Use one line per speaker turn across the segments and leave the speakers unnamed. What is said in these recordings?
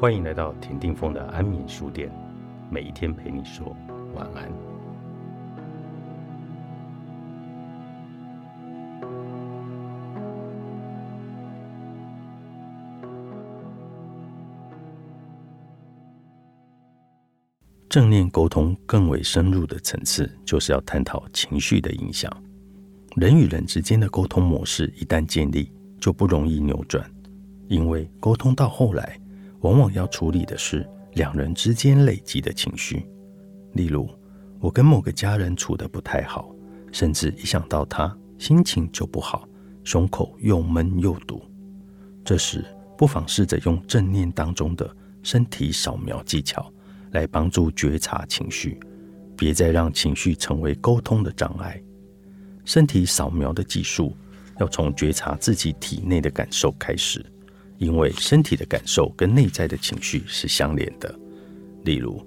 欢迎来到田定峰的安眠书店，每一天陪你说晚安。正念沟通更为深入的层次，就是要探讨情绪的影响。人与人之间的沟通模式一旦建立，就不容易扭转，因为沟通到后来，往往要处理的是两人之间累积的情绪。例如，我跟某个家人处得不太好，甚至一想到他，心情就不好，胸口又闷又堵。这时，不妨试着用正念当中的身体扫描技巧。来帮助觉察情绪，别再让情绪成为沟通的障碍。身体扫描的技术要从觉察自己体内的感受开始，因为身体的感受跟内在的情绪是相连的。例如，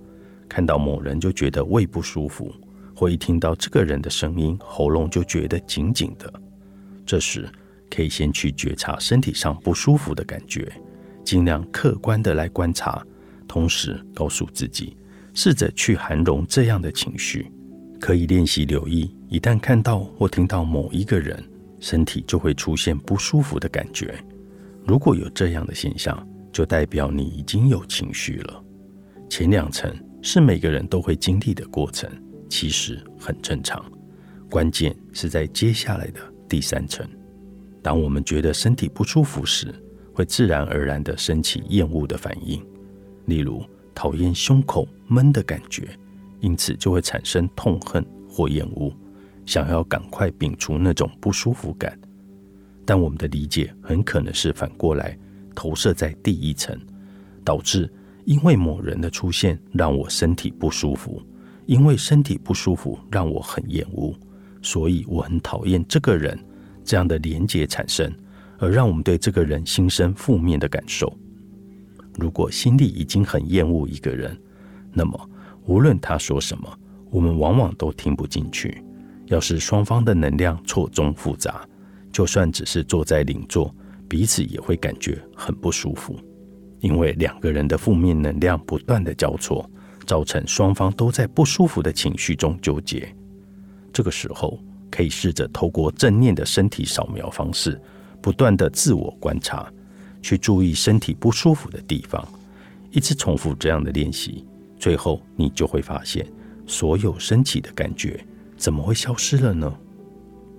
看到某人就觉得胃不舒服，或一听到这个人的声音，喉咙就觉得紧紧的。这时，可以先去觉察身体上不舒服的感觉，尽量客观的来观察。同时告诉自己，试着去涵容这样的情绪，可以练习留意。一旦看到或听到某一个人，身体就会出现不舒服的感觉。如果有这样的现象，就代表你已经有情绪了。前两层是每个人都会经历的过程，其实很正常。关键是在接下来的第三层，当我们觉得身体不舒服时，会自然而然地升起厌恶的反应。例如，讨厌胸口闷的感觉，因此就会产生痛恨或厌恶，想要赶快摒除那种不舒服感。但我们的理解很可能是反过来投射在第一层，导致因为某人的出现让我身体不舒服，因为身体不舒服让我很厌恶，所以我很讨厌这个人。这样的连结产生，而让我们对这个人心生负面的感受。如果心里已经很厌恶一个人，那么无论他说什么，我们往往都听不进去。要是双方的能量错综复杂，就算只是坐在邻座，彼此也会感觉很不舒服，因为两个人的负面能量不断的交错，造成双方都在不舒服的情绪中纠结。这个时候，可以试着透过正念的身体扫描方式，不断的自我观察。去注意身体不舒服的地方，一直重复这样的练习，最后你就会发现，所有升起的感觉怎么会消失了呢？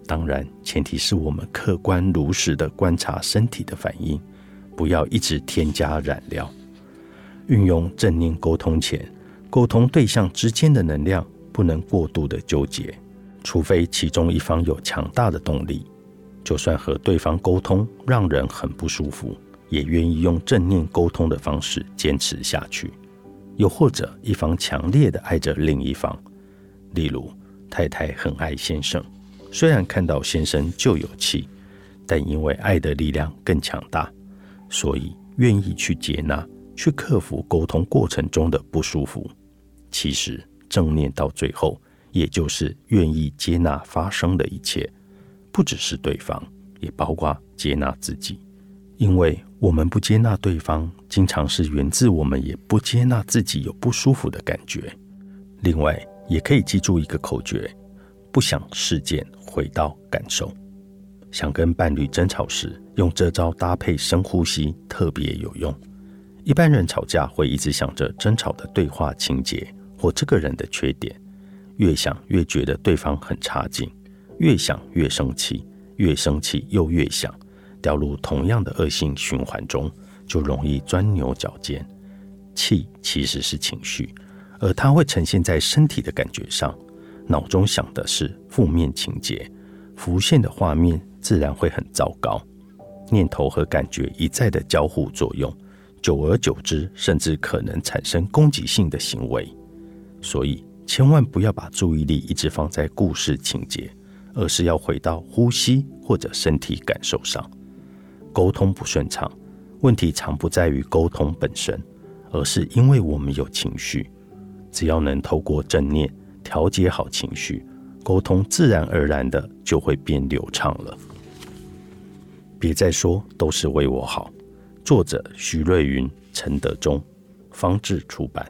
当然，前提是我们客观如实的观察身体的反应，不要一直添加染料。运用正念沟通前，沟通对象之间的能量不能过度的纠结，除非其中一方有强大的动力，就算和对方沟通让人很不舒服。也愿意用正念沟通的方式坚持下去，又或者一方强烈的爱着另一方，例如太太很爱先生，虽然看到先生就有气，但因为爱的力量更强大，所以愿意去接纳、去克服沟通过程中的不舒服。其实正念到最后，也就是愿意接纳发生的一切，不只是对方，也包括接纳自己。因为我们不接纳对方，经常是源自我们也不接纳自己有不舒服的感觉。另外，也可以记住一个口诀：不想事件，回到感受。想跟伴侣争吵时，用这招搭配深呼吸，特别有用。一般人吵架会一直想着争吵的对话情节或这个人的缺点，越想越觉得对方很差劲，越想越生气，越生气又越想。掉入同样的恶性循环中，就容易钻牛角尖。气其实是情绪，而它会呈现在身体的感觉上。脑中想的是负面情节，浮现的画面自然会很糟糕。念头和感觉一再的交互作用，久而久之，甚至可能产生攻击性的行为。所以，千万不要把注意力一直放在故事情节，而是要回到呼吸或者身体感受上。沟通不顺畅，问题常不在于沟通本身，而是因为我们有情绪。只要能透过正念调节好情绪，沟通自然而然的就会变流畅了。别再说都是为我好。作者：徐瑞云，陈德忠，方志出版。